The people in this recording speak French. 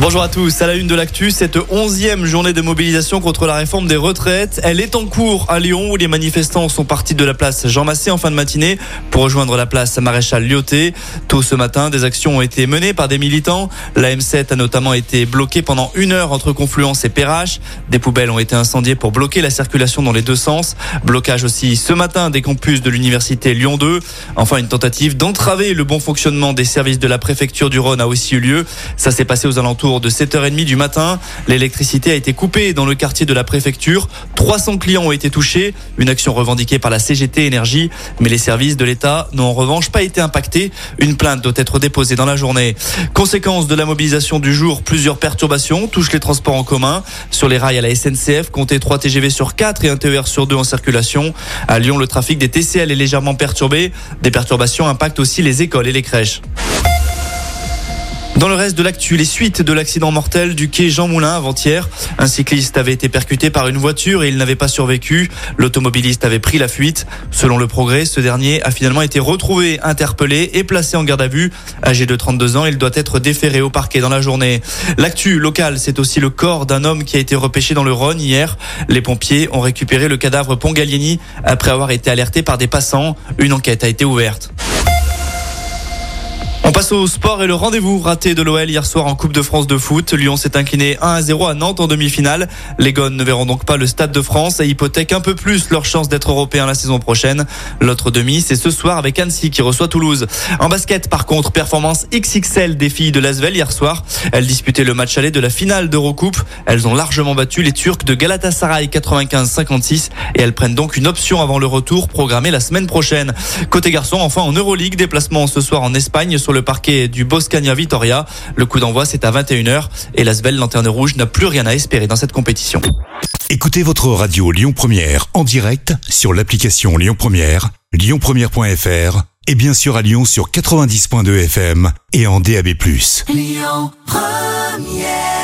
Bonjour à tous, à la une de l'actu, cette onzième journée de mobilisation contre la réforme des retraites. Elle est en cours à Lyon où les manifestants sont partis de la place Jean Massé en fin de matinée pour rejoindre la place Maréchal Lyoté. Tôt ce matin, des actions ont été menées par des militants. La M7 a notamment été bloquée pendant une heure entre Confluence et Perrache. Des poubelles ont été incendiées pour bloquer la circulation dans les deux sens. Blocage aussi ce matin des campus de l'université Lyon 2. Enfin, une tentative d'entraver le bon fonctionnement des services de la préfecture du Rhône a aussi eu lieu. Ça s'est passé aux alentours de 7h30 du matin. L'électricité a été coupée dans le quartier de la préfecture. 300 clients ont été touchés. Une action revendiquée par la CGT Énergie. Mais les services de l'État n'ont en revanche pas été impactés. Une plainte doit être déposée dans la journée. Conséquence de la mobilisation du jour, plusieurs perturbations touchent les transports en commun. Sur les rails à la SNCF, comptez 3 TGV sur 4 et un TER sur 2 en circulation. À Lyon, le trafic des TCL est légèrement perturbé. Des perturbations impactent aussi les écoles et les crèches. Dans le reste de l'actu, les suites de l'accident mortel du quai Jean Moulin avant-hier. Un cycliste avait été percuté par une voiture et il n'avait pas survécu. L'automobiliste avait pris la fuite. Selon le progrès, ce dernier a finalement été retrouvé, interpellé et placé en garde à vue. Âgé de 32 ans, il doit être déféré au parquet dans la journée. L'actu locale, c'est aussi le corps d'un homme qui a été repêché dans le Rhône hier. Les pompiers ont récupéré le cadavre Pont-Gallieni après avoir été alerté par des passants. Une enquête a été ouverte. On passe au sport et le rendez-vous raté de l'OL hier soir en Coupe de France de foot. Lyon s'est incliné 1 à 0 à Nantes en demi-finale. Les Gones ne verront donc pas le Stade de France et hypothèquent un peu plus leur chance d'être européens la saison prochaine. L'autre demi, c'est ce soir avec Annecy qui reçoit Toulouse. En basket, par contre, performance XXL des filles de Lasvel hier soir. Elles disputaient le match aller de la finale d'Eurocoupe. Elles ont largement battu les Turcs de Galatasaray 95-56 et elles prennent donc une option avant le retour programmé la semaine prochaine. Côté garçon, enfin en Euroleague, déplacement ce soir en Espagne sur le parquet du Boscania Vitoria. Le coup d'envoi, c'est à 21h et l'Asvel Lanterne Rouge n'a plus rien à espérer dans cette compétition. Écoutez votre radio Lyon Première en direct sur l'application Lyon Première, lyonpremière.fr et bien sûr à Lyon sur 90.2 FM et en DAB+. Lyon Première